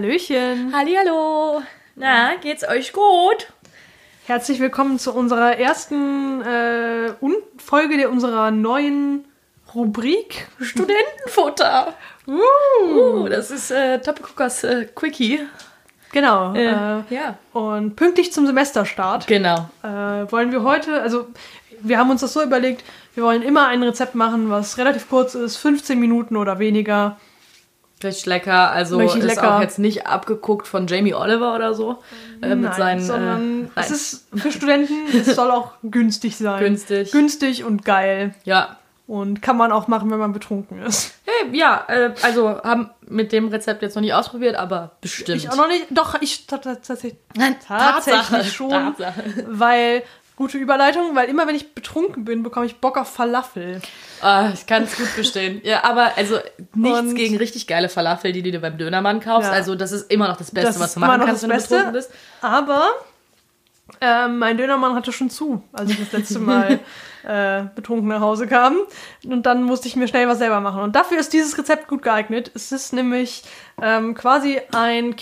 Hallöchen. Hallihallo. Na, geht's euch gut? Herzlich willkommen zu unserer ersten äh, Folge der unserer neuen Rubrik. Studentenfutter. Uh, das ist äh, Topicookers äh, Quickie. Genau. Äh, Äh, ja. und pünktlich zum Semesterstart Genau. äh, wollen wir heute, also wir haben uns das so überlegt, wir wollen immer ein Rezept machen, was relativ kurz ist, 15 Minuten oder weniger. Richtig lecker. Also Richtig ist lecker. auch jetzt nicht abgeguckt von Jamie Oliver oder so. Äh, mit Nein, seinen, sondern äh, es ist für Studenten, es soll auch günstig sein. Günstig. Günstig und geil. Ja. Und kann man auch machen, wenn man betrunken ist. Hey, ja, äh, also haben mit dem Rezept jetzt noch nicht ausprobiert, aber bestimmt. Ich auch noch nicht. Doch, ich ta- ta- tatsächlich, Nein, tatsächlich Tatsache. schon. Tatsache. Weil, gute Überleitung, weil immer wenn ich betrunken bin, bekomme ich Bock auf Falafel. Ah, ich kann es gut verstehen. Ja, aber also nichts Und- gegen richtig geile Falafel, die du dir beim Dönermann kaufst. Ja. Also das ist immer noch das Beste, Das was du machen kannst, das wenn Beste. du betrunken bist. Aber ähm, mein Dönermann hatte schon zu, als ich das letzte Mal äh, betrunken nach Hause kam. Und dann musste ich mir schnell was selber machen. Und dafür ist dieses Rezept gut geeignet. Es ist nämlich ähm, quasi ein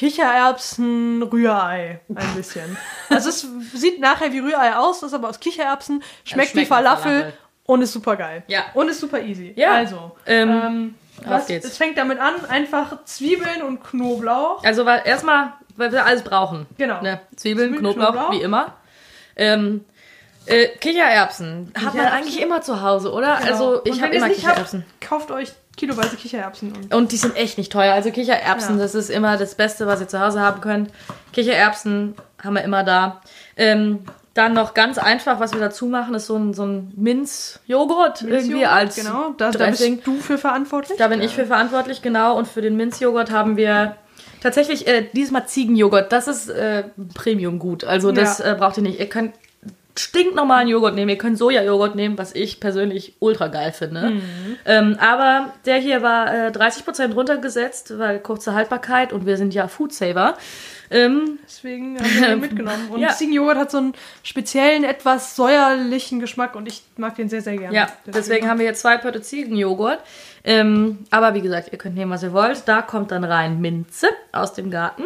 Kichererbsen-Rührei. Ein bisschen. Also es sieht nachher wie Rührei aus, ist aber aus Kichererbsen, schmeckt, schmeckt wie Falafel, Falafel. und ist super geil. Ja. Und ist super easy. Ja. Also, Ähm, ähm, auf was, geht's. es fängt damit an, einfach Zwiebeln und Knoblauch. Also erstmal, weil wir alles brauchen. Genau. Ne? Zwiebeln, Zwiebeln, Knoblauch, Knoblauch. wie immer. Ähm, äh, Kichererbsen hat man Kichererbsen. eigentlich immer zu Hause, oder? Genau. Also ich habe immer Kichererbsen. Habt, kauft euch kiloweise Kichererbsen. Und Und die sind echt nicht teuer. Also Kichererbsen, Ja. das ist immer das Beste, was ihr zu Hause haben könnt. Kichererbsen haben wir immer da. Ähm, dann noch ganz einfach, was wir dazu machen, ist so ein, so ein Minzjoghurt irgendwie Minzjoghurt, als genau, da, da Dressing. bist du für verantwortlich. Da bin ich für verantwortlich, genau. Und für den Minzjoghurt haben wir tatsächlich äh, diesmal Ziegenjoghurt. Das ist äh, Premium gut. Also das Ja. äh, braucht ihr nicht. Ihr könnt stinknormalen Joghurt nehmen. Ihr könnt Sojajoghurt nehmen, was ich persönlich ultra geil finde. Mhm. Ähm, aber der hier war äh, 30% runtergesetzt, weil kurze Haltbarkeit und wir sind ja Foodsaver. Ähm, Deswegen haben wir den mitgenommen. Und Ja. Ziegenjoghurt hat so einen speziellen, etwas säuerlichen Geschmack und ich mag den sehr, sehr gerne. Ja, deswegen haben wir jetzt zwei Pötte Ziegenjoghurt. Ähm, aber wie gesagt, ihr könnt nehmen, was ihr wollt. Da kommt dann rein Minze aus dem Garten,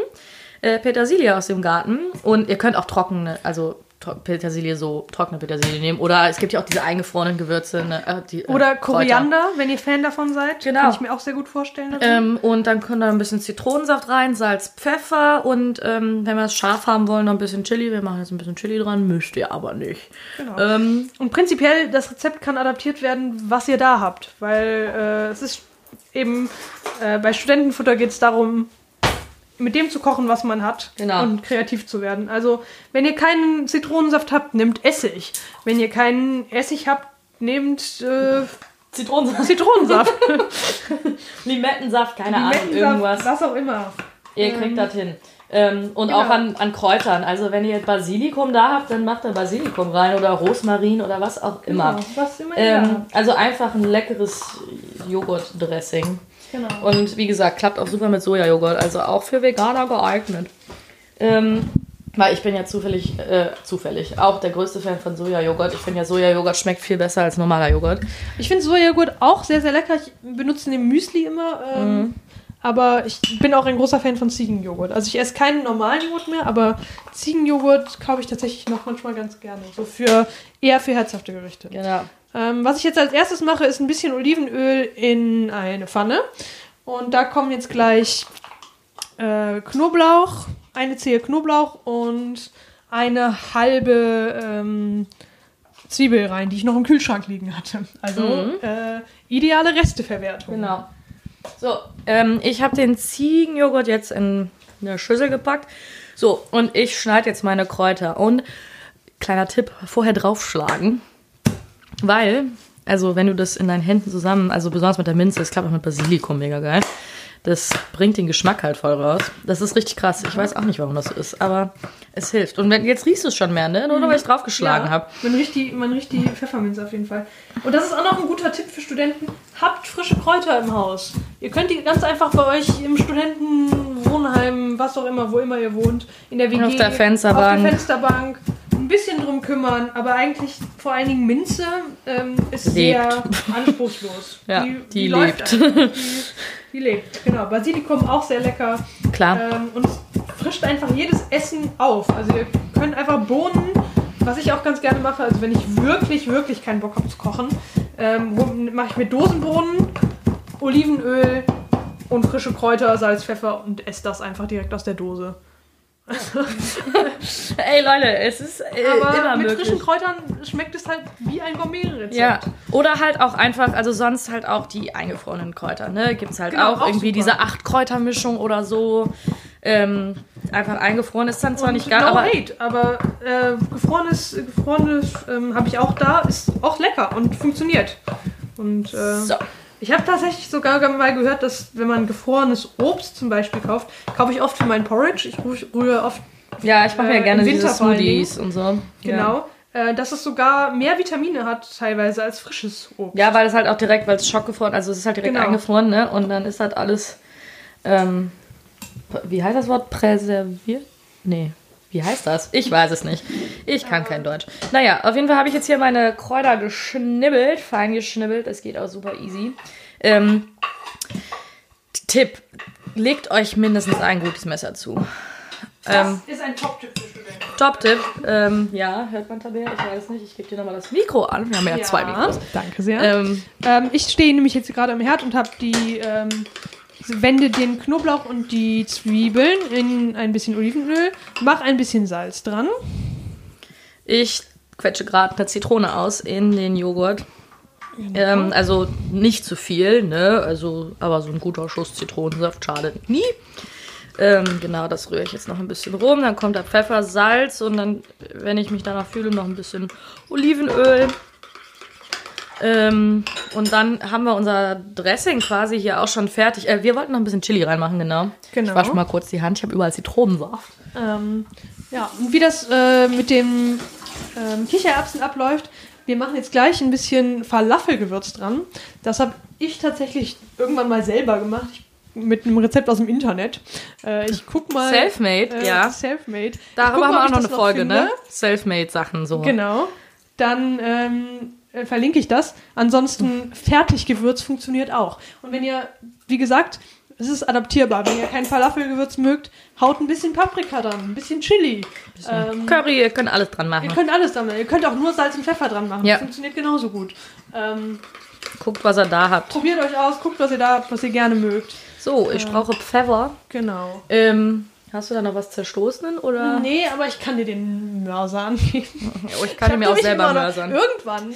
äh, Petersilie aus dem Garten und ihr könnt auch trockene, also Petersilie so, trockene Petersilie nehmen. Oder es gibt ja auch diese eingefrorenen Gewürze. Ne, äh, die, äh, Oder Kräuter. Koriander, wenn ihr Fan davon seid. Genau. Kann ich mir auch sehr gut vorstellen. Ähm, und dann kommt da ein bisschen Zitronensaft rein, Salz, Pfeffer und ähm, wenn wir es scharf haben wollen, noch ein bisschen Chili. Wir machen jetzt ein bisschen Chili dran, müsst ihr aber nicht. Genau. Ähm, Und prinzipiell, das Rezept kann adaptiert werden, was ihr da habt. Weil äh, es ist eben, äh, bei Studentenfutter geht es darum, mit dem zu kochen, was man hat Genau. und kreativ zu werden. Also, wenn ihr keinen Zitronensaft habt, nehmt Essig. Wenn ihr keinen Essig habt, nehmt äh, Zitronensaft, Zitronensaft. Limettensaft, keine Ahnung, Limettensaft, irgendwas. Was auch immer. Ihr kriegt das hin. Ähm, und Genau. auch an, an Kräutern. Also wenn ihr Basilikum da habt, dann macht da Basilikum rein oder Rosmarin oder was auch immer. Genau, was immer Ähm, also einfach ein leckeres Joghurtdressing. Genau. Und wie gesagt, klappt auch super mit Sojajoghurt. Also auch für Veganer geeignet. Ähm, weil ich bin ja zufällig, äh, zufällig auch der größte Fan von Sojajoghurt. Ich finde ja, Sojajoghurt schmeckt viel besser als normaler Joghurt. Ich finde Sojajoghurt auch sehr, sehr lecker. Ich benutze den Müsli immer. Ähm, Mhm. Aber ich bin auch ein großer Fan von Ziegenjoghurt. Also ich esse keinen normalen Joghurt mehr, aber Ziegenjoghurt kaufe ich tatsächlich noch manchmal ganz gerne. So für eher für herzhafte Gerichte. Genau. Ähm, was ich jetzt als erstes mache, ist ein bisschen Olivenöl in eine Pfanne. Und da kommen jetzt gleich äh, Knoblauch, eine Zehe Knoblauch und eine halbe ähm, Zwiebel rein, die ich noch im Kühlschrank liegen hatte. Also äh, ideale Resteverwertung. Genau. So, ähm, ich habe den Ziegenjoghurt jetzt in eine Schüssel gepackt. So, und ich schneide jetzt meine Kräuter. Und kleiner Tipp, vorher draufschlagen. Weil, also wenn du das in deinen Händen zusammen, also besonders mit der Minze, das klappt auch mit Basilikum mega geil. Das bringt den Geschmack halt voll raus. Das ist richtig krass. Ich weiß auch nicht, warum das so ist, aber es hilft. Und wenn, jetzt riechst du es schon mehr, ne? Nur weil ich draufgeschlagen Ja, habe. Man riecht, die, man riecht die Pfefferminze auf jeden Fall. Und das ist auch noch ein guter Tipp für Studenten. Habt frische Kräuter im Haus. Ihr könnt die ganz einfach bei euch im Studentenwohnheim, was auch immer, wo immer ihr wohnt, in der WG, Auf der Fensterbank. auf der Fensterbank, ein bisschen drum kümmern. Aber eigentlich vor allen Dingen Minze ähm, ist Lebt. sehr anspruchslos. Ja, die läuft lebt. einfach. Die lebt, genau. Basilikum auch sehr lecker. Klar. Ähm, und frischt einfach jedes Essen auf. Also ihr könnt einfach Bohnen, was ich auch ganz gerne mache, also wenn ich wirklich, wirklich keinen Bock habe zu kochen, ähm, mache ich mir Dosenbohnen, Olivenöl und frische Kräuter, Salz, Pfeffer und esse das einfach direkt aus der Dose. Ey Leute, es ist äh, Aber immer mit möglich. frischen Kräutern schmeckt es halt wie ein Gourmet-Rezept. Ja, oder halt auch einfach, also sonst halt auch die eingefrorenen Kräuter, ne? Gibt es halt Genau, auch auch irgendwie super. diese acht Kräutermischung oder so. Ähm, einfach eingefroren ist dann zwar Und nicht geil, no aber hate, aber äh, gefrorenes, gefrorenes ähm, habe ich auch da, ist auch lecker und funktioniert. Und äh, so. Ich habe tatsächlich sogar mal gehört, dass wenn man gefrorenes Obst zum Beispiel kauft, kaufe ich oft für mein Porridge. Ich rühre- oft Ja, ich mache Äh, mir gerne diese Smoothies und so. genau, äh, dass es sogar mehr Vitamine hat teilweise als frisches Obst. Ja, weil es halt auch direkt, weil es schockgefroren, also es ist halt direkt Genau. eingefroren, ne? Und dann ist halt alles, ähm, wie heißt das Wort? Präserviert? Nee. Wie heißt das? Ich weiß es nicht. Ich kann kein Deutsch. Naja, auf jeden Fall habe ich jetzt hier meine Kräuter geschnibbelt, fein geschnibbelt. Das geht auch super easy. Ähm, Tipp: Legt euch mindestens ein gutes Messer zu. Ähm, ist ein Top-Tipp für Studenten. Top-Tipp. Ähm, ja, hört man Tabea? Ich weiß nicht. Ich gebe dir nochmal das Mikro an. Wir haben ja, zwei Mikros. Danke sehr. Ähm, Ähm, ich stehe nämlich jetzt gerade am Herd und habe die ähm, wende den Knoblauch und die Zwiebeln in ein bisschen Olivenöl, mach ein bisschen Salz dran. Ich quetsche gerade eine Zitrone aus in den Joghurt. Ähm, also nicht zu viel, ne? Also, aber so ein guter Schuss Zitronensaft schadet nie. Ähm, genau, das rühre ich jetzt noch ein bisschen rum. Dann kommt da Pfeffer, Salz und dann, wenn ich mich danach fühle, noch ein bisschen Olivenöl. Ähm, und dann haben wir unser Dressing quasi hier auch schon fertig. Äh, wir wollten noch ein bisschen Chili reinmachen, genau. Genau. Ich wasche mal kurz die Hand. Ich habe überall Zitronensaft. Ähm, ja, und wie das äh, mit dem ähm, Kichererbsen abläuft, wir machen jetzt gleich ein bisschen Falafelgewürz dran. Das habe ich tatsächlich irgendwann mal selber gemacht. Ich, mit einem Rezept aus dem Internet. Äh, ich guck mal. Selfmade, äh, ja. Selfmade. Darüber haben wir auch noch eine Folge, finde. ne? Selfmade-Sachen so. Genau. Dann ähm, äh, verlinke ich das. Ansonsten Fertiggewürz funktioniert auch. Und wenn ihr, wie gesagt, es ist adaptierbar. Wenn ihr kein Falafelgewürz mögt, haut ein bisschen Paprika dran, ein bisschen Chili. Ähm, Curry, ihr könnt alles dran ihr machen. könnt alles dran machen. Ihr könnt auch nur Salz und Pfeffer dran machen. Ja. Das funktioniert genauso gut. Ähm, Guckt, was ihr da habt. probiert euch aus, guckt, was ihr da habt, was ihr gerne mögt. So, ich brauche Pfeffer. Genau. Ähm, hast du da noch was zerstoßen oder? Nee, aber ich kann dir den Mörser angeben. Oh, ich kann ihn mir auch selber noch- mörsern. Irgendwann.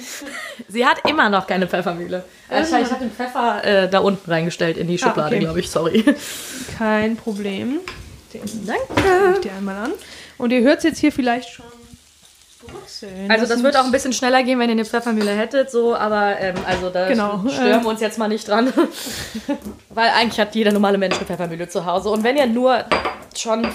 Sie hat immer noch keine Pfeffermühle. Also ich habe den Pfeffer äh, da unten reingestellt in die Schublade, okay. glaube ich. Sorry. Kein Problem. Den Danke. ich dir einmal an. Und ihr hört es jetzt hier vielleicht schon brutzeln. Also das sind- wird auch ein bisschen schneller gehen, wenn ihr eine Pfeffermühle hättet, so, aber ähm, also da Genau, stören wir uns jetzt mal nicht dran. Weil eigentlich hat jeder normale Mensch eine Pfeffermühle zu Hause. Und wenn ihr nur schon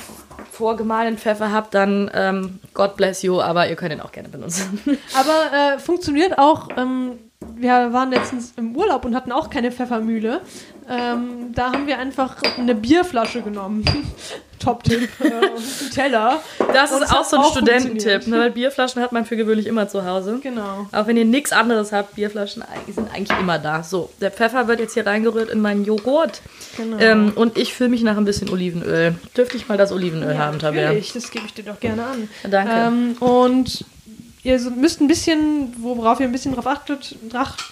vorgemahlenen Pfeffer habt, dann ähm, God bless you, aber ihr könnt ihn auch gerne benutzen. Aber äh, funktioniert auch. Ähm, wir waren letztens im Urlaub und hatten auch keine Pfeffermühle. Ähm, da haben wir einfach eine Bierflasche genommen. Top-Tipp. Äh, einen Teller. Das Und ist auch so ein Studententipp, ne? weil Bierflaschen hat man für gewöhnlich immer zu Hause. Genau. Auch wenn ihr nichts anderes habt, Bierflaschen sind eigentlich immer da. So, der Pfeffer wird jetzt hier reingerührt in meinen Joghurt. genau. Ähm, und ich fülle mich nach ein bisschen Olivenöl. Dürfte ich mal das Olivenöl Ja, haben, Tabea? natürlich, das gebe ich dir doch gerne an. Danke. Ähm, und ihr müsst ein bisschen, worauf ihr ein bisschen drauf, achtet,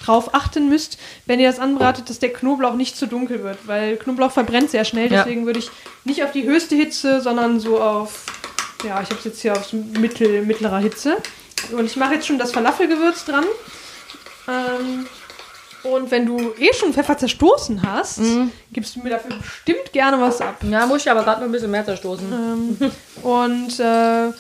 drauf achten müsst, wenn ihr das anbratet, dass der Knoblauch nicht zu dunkel wird, weil Knoblauch verbrennt sehr schnell. Ja. Deswegen würde ich nicht auf die höchste Hitze, sondern so auf, ja, ich habe es jetzt hier auf mittel, mittlerer Hitze. Und ich mache jetzt schon das Falafelgewürz dran. Ähm, und wenn du eh schon Pfeffer zerstoßen hast, Mhm. gibst du mir dafür bestimmt gerne was ab. Ja, muss ich aber gerade noch ein bisschen mehr zerstoßen. Ähm, und äh,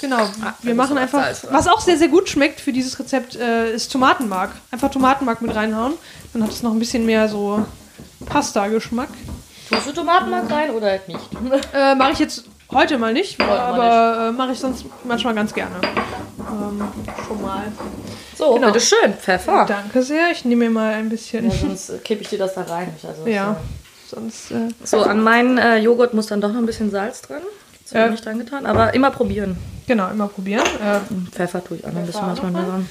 genau, wir da machen einfach, Salz was auch sehr, sehr gut schmeckt für dieses Rezept, äh, ist Tomatenmark. Einfach Tomatenmark mit reinhauen. Dann hat es noch ein bisschen mehr so Pasta-Geschmack. Tust du Tomatenmark rein oder halt nicht? Äh, mache ich jetzt heute mal nicht, mal aber äh, mache ich sonst manchmal ganz gerne. Ähm, schon mal. So, Genau. bitteschön, Pfeffer. Danke sehr. Ich nehme mir mal ein bisschen. Ja, sonst äh, kippe ich dir das da rein. Also, Ja. Sonst. Äh, So, an meinen äh, Joghurt muss dann doch noch ein bisschen Salz dran. Das habe Äh. ich nicht dran getan, aber immer probieren. genau, immer probieren. Äh, Pfeffer tue ich auch noch ein bisschen manchmal dran.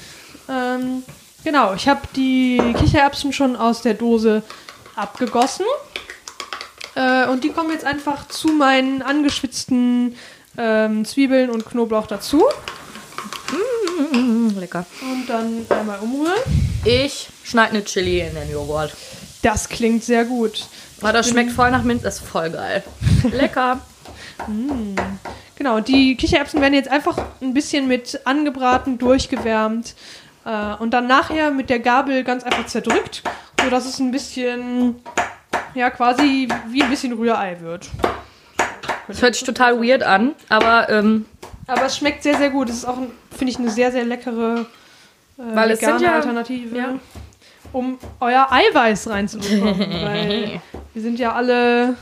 Ähm, genau, ich habe die Kichererbsen schon aus der Dose abgegossen. und die kommen jetzt einfach zu meinen angeschwitzten ähm, Zwiebeln und Knoblauch dazu. Mm, lecker. Und dann einmal umrühren. Ich schneide eine Chili in den Joghurt. Das klingt sehr gut. Aber das schmeckt voll nach Minz, das ist voll geil. Lecker. Genau, die Kichererbsen werden jetzt einfach ein bisschen mit angebraten, durchgewärmt äh, und dann nachher mit der Gabel ganz einfach zerdrückt, sodass es ein bisschen, ja, quasi wie ein bisschen Rührei wird. Das hört sich total weird an, aber ähm, Aber es schmeckt sehr, sehr gut. Es ist auch, finde ich, eine sehr, sehr leckere äh, Weil es sind ja- Alternative, ja. um euer Eiweiß reinzubekommen. weil wir sind ja alle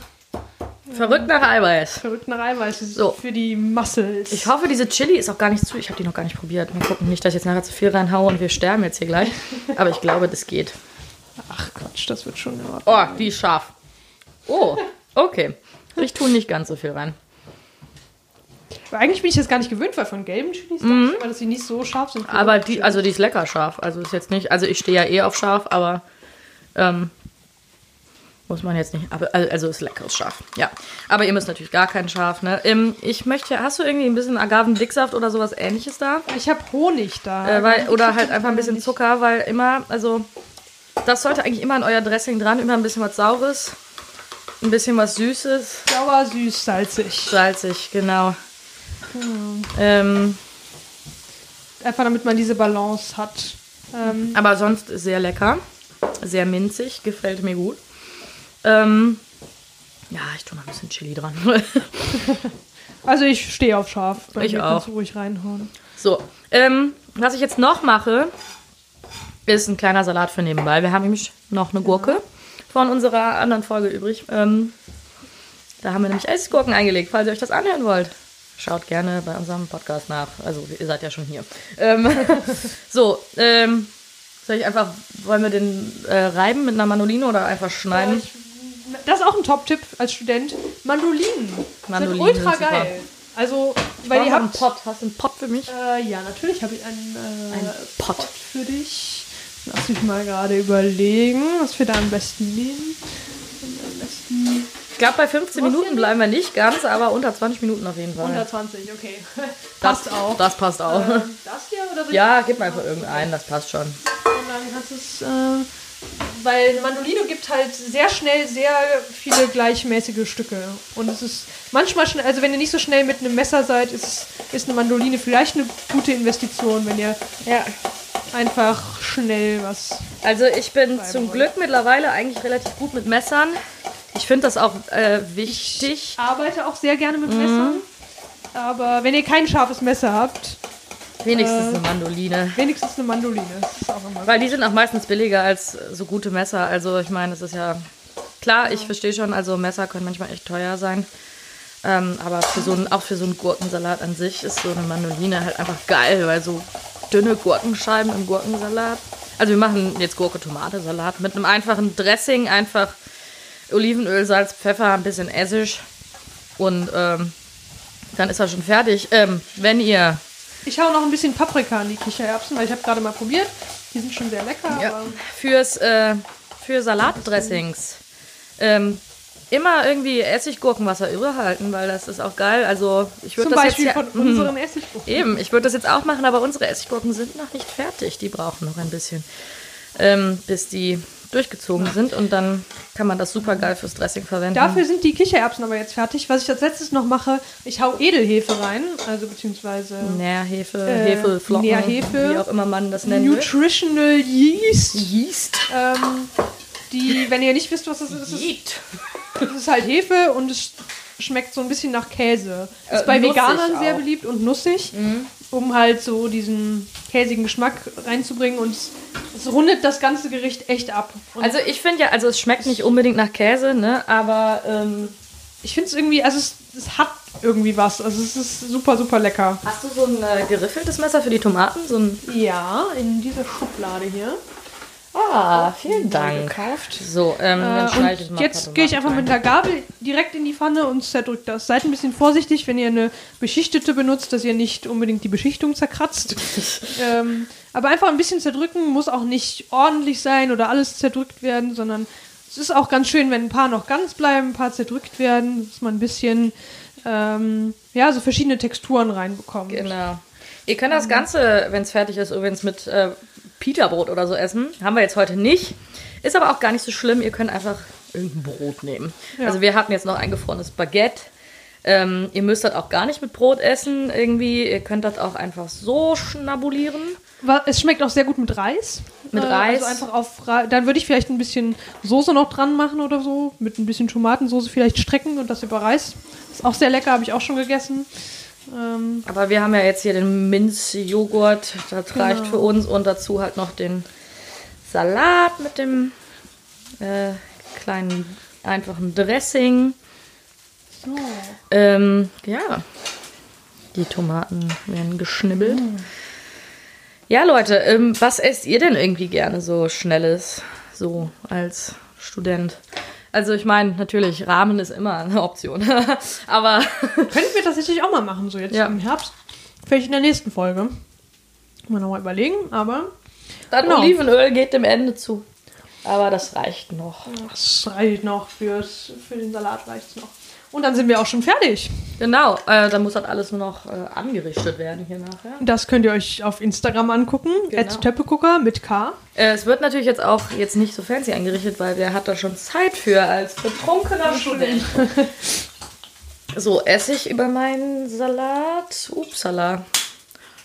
verrückt nach Eiweiß. verrückt nach Eiweiß So. für die Muscles. Ich hoffe, diese Chili ist auch gar nicht zu. Ich habe die noch gar nicht probiert. Mal gucken, nicht, dass ich jetzt nachher zu viel reinhaue und wir sterben jetzt hier gleich. Aber ich glaube, das geht. Ach Quatsch, das wird schon in Ordnung. Oh, die ist scharf. Oh, okay. Ich tue nicht ganz so viel rein. Eigentlich bin ich das gar nicht gewöhnt, weil von gelben Chilis dachte ich immer, dass sie nicht so scharf sind. Mhm. Aber die, also die ist lecker scharf. Also ist jetzt nicht, also ich stehe ja eh auf scharf, aber ähm, muss man jetzt nicht. Aber also ist leckeres Scharf. Ja. Aber ihr müsst natürlich gar kein Scharf, ne? Ähm, ich möchte, hast du irgendwie ein bisschen Agavendicksaft oder sowas ähnliches da? ich habe Honig da. Äh, weil, oder halt einfach ein bisschen Zucker, weil immer, also das sollte eigentlich immer an euer Dressing dran, immer ein bisschen was Saures, ein bisschen was Süßes, Sauer, süß, salzig. salzig, genau. Ähm, Einfach damit man diese Balance hat. Ähm, aber sonst sehr lecker, sehr minzig, gefällt mir gut. Ähm, ja, ich tue noch ein bisschen Chili dran. also ich stehe auf scharf. Bei Ich mir auch. kannst du ruhig reinhauen. so, ähm, was ich jetzt noch mache, ist ein kleiner Salat für nebenbei. Wir haben nämlich noch eine Gurke von unserer anderen Folge übrig. Ähm, da haben wir nämlich Essgurken eingelegt, falls ihr euch das anhören wollt. Schaut gerne bei unserem Podcast nach. Also, ihr seid ja schon hier. Ähm, so, ähm, soll ich einfach, wollen wir den äh, reiben mit einer Manoline oder einfach schneiden? Ich, das ist auch ein Top-Tipp als Student. Mandolinen. Mandolinen sind ultra sind geil. Also, weil Brauchen ihr wir einen habt... Pott. Hast du einen Pott für mich? Äh, ja, natürlich habe ich einen, äh, Ein Pott. für dich. Lass mich mal gerade überlegen, was wir da am besten nehmen. Glaube, bei 15 Minuten bleiben wir nicht ganz, aber unter 20 Minuten auf jeden Fall. 120, okay. das, Passt auch. Das passt auch. Ähm, das hier oder ich- Ja, gib mir einfach irgendeinen, das passt schon. Und dann kannst du es. Äh, weil eine Mandolino gibt halt sehr schnell sehr viele gleichmäßige Stücke. Und es ist manchmal schnell, also wenn ihr nicht so schnell mit einem Messer seid, ist, ist eine Mandoline vielleicht eine gute Investition, wenn ihr Ja. einfach schnell was. Also ich bin zum wollen. Glück mittlerweile eigentlich relativ gut mit Messern. Ich finde das auch äh, wichtig. Ich arbeite auch sehr gerne mit Messern. Aber wenn ihr kein scharfes Messer habt, Wenigstens äh, eine Mandoline. wenigstens eine Mandoline. Weil die sind auch meistens billiger als so gute Messer. Also ich meine, es ist ja klar, ich verstehe schon, also Messer können manchmal echt teuer sein. Ähm, aber für so einen, auch für so einen Gurkensalat an sich ist so eine Mandoline halt einfach geil, weil so dünne Gurkenscheiben im Gurkensalat. Also wir machen jetzt Gurke-Tomate-Salat mit einem einfachen Dressing, einfach Olivenöl, Salz, Pfeffer, ein bisschen Essig und ähm, dann ist er schon fertig. Ähm, wenn ihr Ich hau noch ein bisschen Paprika an die Kichererbsen, weil ich habe gerade mal probiert. Die sind schon sehr lecker. Ja. Aber Fürs, äh, für Salatdressings. Ähm, immer irgendwie Essiggurkenwasser überhalten, weil das ist auch geil. Also ich würde zum das Beispiel jetzt ja, von unseren Essiggurken. eben, ich würde das jetzt auch machen, aber unsere Essiggurken sind noch nicht fertig. Die brauchen noch ein bisschen, ähm, bis die durchgezogen sind und dann kann man das super geil fürs Dressing verwenden. Dafür sind die Kichererbsen aber jetzt fertig. Was ich als letztes noch mache, ich hau Edelhefe rein, also beziehungsweise Nährhefe, Äh, Hefeflocken, Nährhefe. wie auch immer man das will. Nutritional Yeast. Yeast. Ähm, die, wenn ihr nicht wisst, was das ist, ist es, Yeast. ist halt Hefe und es schmeckt so ein bisschen nach Käse. Ist Äh, bei Veganern sehr. Mhm. beliebt und nussig, um halt so diesen käsigen Geschmack reinzubringen und es, es rundet das ganze Gericht echt ab. Und Also ich finde ja, also es schmeckt nicht unbedingt nach Käse, ne? Aber ähm, ich finde es irgendwie, also es, es hat irgendwie was. Also es ist super, super lecker. Hast du so ein äh, geriffeltes Messer für die Tomaten? So ein Ja, in dieser Schublade hier. Ah, vielen Gekauft. So, ähm, dann Äh, schneide ich mal jetzt gehe ich einfach mit einer Gabel direkt in die Pfanne und zerdrückt das. Seid ein bisschen vorsichtig, wenn ihr eine beschichtete benutzt, dass ihr nicht unbedingt die Beschichtung zerkratzt. ähm, aber einfach ein bisschen zerdrücken muss auch nicht ordentlich sein oder alles zerdrückt werden, sondern es ist auch ganz schön, wenn ein paar noch ganz bleiben, ein paar zerdrückt werden, dass man ein bisschen, ähm, ja, so verschiedene Texturen reinbekommt. Genau. Ihr könnt das Ganze, wenn es fertig ist, übrigens mit äh, Pita-Brot oder so essen. Haben wir jetzt heute nicht. Ist aber auch gar nicht so schlimm. Ihr könnt einfach irgendein Brot nehmen. Ja. Also wir hatten jetzt noch eingefrorenes Baguette. Ähm, ihr müsst das auch gar nicht mit Brot essen irgendwie. Ihr könnt das auch einfach so schnabulieren. Es schmeckt auch sehr gut mit Reis. Mit Äh, Reis. Also einfach auf Ra Dann würde ich vielleicht ein bisschen Soße noch dran machen oder so. Mit ein bisschen Tomatensoße vielleicht strecken und das über Reis. Ist auch sehr lecker, habe ich auch schon gegessen. Ähm, Aber wir haben ja jetzt hier den Minzjoghurt. Das reicht für uns. Und dazu halt noch den Salat mit dem äh, kleinen einfachen Dressing. so. Ähm, ja. Die Tomaten werden geschnibbelt. Ja, Leute, ähm, was esst ihr denn irgendwie gerne so Schnelles, so als Student? Also ich meine, natürlich, Rahmen ist immer eine Option. Aber Könnten wir tatsächlich auch mal machen, so jetzt Ja. im Herbst. Vielleicht in der nächsten Folge. Mal nochmal überlegen, aber das Genau. Olivenöl geht dem Ende zu. Aber das reicht noch. das reicht noch fürs, für den Salat reicht's noch. Und dann sind wir auch schon fertig. Genau, äh, dann muss das alles nur noch äh, angerichtet werden hier nachher. Das könnt ihr euch auf Instagram angucken. Genau. Töppegucker mit K. Äh, es wird natürlich jetzt auch jetzt nicht so fancy eingerichtet, weil wer hat da schon Zeit für als betrunkener Student? so, Essig über meinen Salat. Upsala.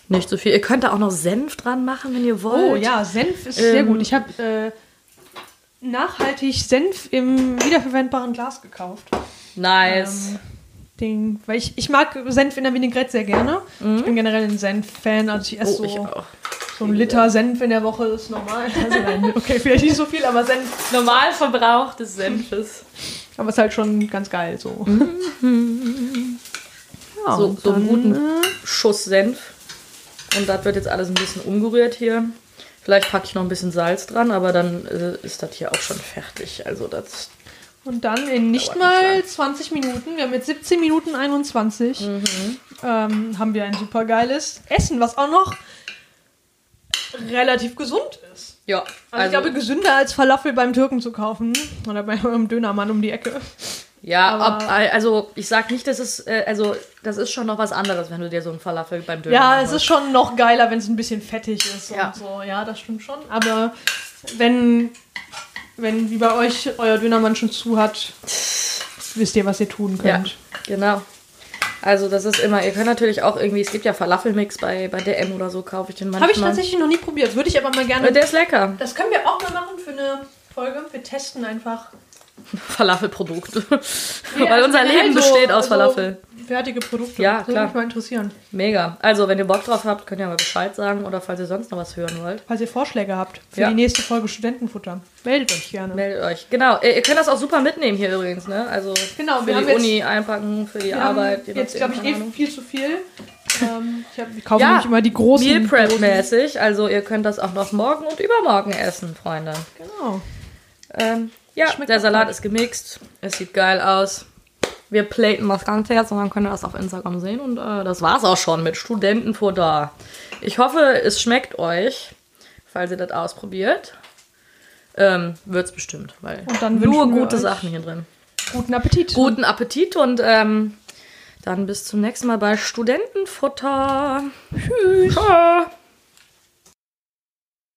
Nicht so viel. Ihr könnt da auch noch Senf dran machen, wenn ihr wollt. Oh ja, Senf ist sehr Ähm, gut. Ich habe äh, nachhaltig Senf im wiederverwendbaren Glas gekauft. Nice. Ähm, den, weil ich, ich mag Senf in der Vinaigrette sehr gerne. Ich bin generell ein Senf-Fan. Also ich esse Mhm. oh, ich so, auch. so ein Liter Senf in der Woche ist normal. Also nein, okay, vielleicht nicht so viel, aber Senf. Normalverbrauch des Senfes. Aber ist halt schon ganz geil so. Ja, So, so einen guten äh, Schuss Senf. Und das wird jetzt alles ein bisschen umgerührt hier. Vielleicht packe ich noch ein bisschen Salz dran, aber dann äh, ist das hier auch schon fertig. Also das Und dann in nicht mal nicht 20 Minuten, wir haben jetzt 17 Minuten 21, Mhm. ähm, haben wir ein super geiles Essen, was auch noch relativ gesund ist. Ja, Also, ich glaube, gesünder als Falafel beim Türken zu kaufen oder beim Dönermann um die Ecke. ja, ob, also ich sag nicht, dass es, äh, also das ist schon noch was anderes, wenn du dir so einen Falafel beim Döner Ja, es ist schon noch geiler, wenn es ein bisschen fettig ist Ja. und so. Ja, das stimmt schon. Aber wenn, wenn wie bei euch euer Dönermann schon zu hat, wisst ihr, was ihr tun Ja, könnt. genau. Also das ist immer, ihr könnt natürlich auch irgendwie, es gibt ja Falafelmix bei, bei DM oder so, kaufe ich den manchmal. Habe ich tatsächlich noch nie probiert. Würde ich aber mal gerne Der ist lecker. Das können wir auch mal machen für eine Folge. Wir testen einfach. Falafelprodukt. Ja, Weil unser generell Leben so- besteht aus so Falafel. Fertige Produkte. Ja, das würde klar. mich mal interessieren. Mega. Also, wenn ihr Bock drauf habt, könnt ihr mal Bescheid sagen oder falls ihr sonst noch was hören wollt. Falls ihr Vorschläge habt für Ja. die nächste Folge Studentenfutter, meldet euch gerne. Meldet euch. Genau, ihr ihr könnt das auch super mitnehmen hier übrigens, ne? Also Genau, für wir die haben jetzt- Uni einpacken, für die Arbeit. jetzt, glaube ich, eh viel zu viel. ähm, ich, hab, ich kaufe Ja, nämlich immer die großen. Meal Prep mäßig. Also ihr könnt das auch noch morgen und übermorgen essen, Freunde. Genau. Ähm, ja, Schmeckt der Salat ist gemixt. Es sieht geil aus. Wir platen das Ganze jetzt und dann könnt ihr das auf Instagram sehen. Und äh, das war's auch schon mit Studentenfutter. Ich hoffe, es schmeckt euch, falls ihr das ausprobiert. Ähm, wird's bestimmt, weil Und dann nur gute Sachen hier drin. Guten Appetit. Guten Appetit und ähm, dann bis zum nächsten Mal bei Studentenfutter. Tschüss. Ciao.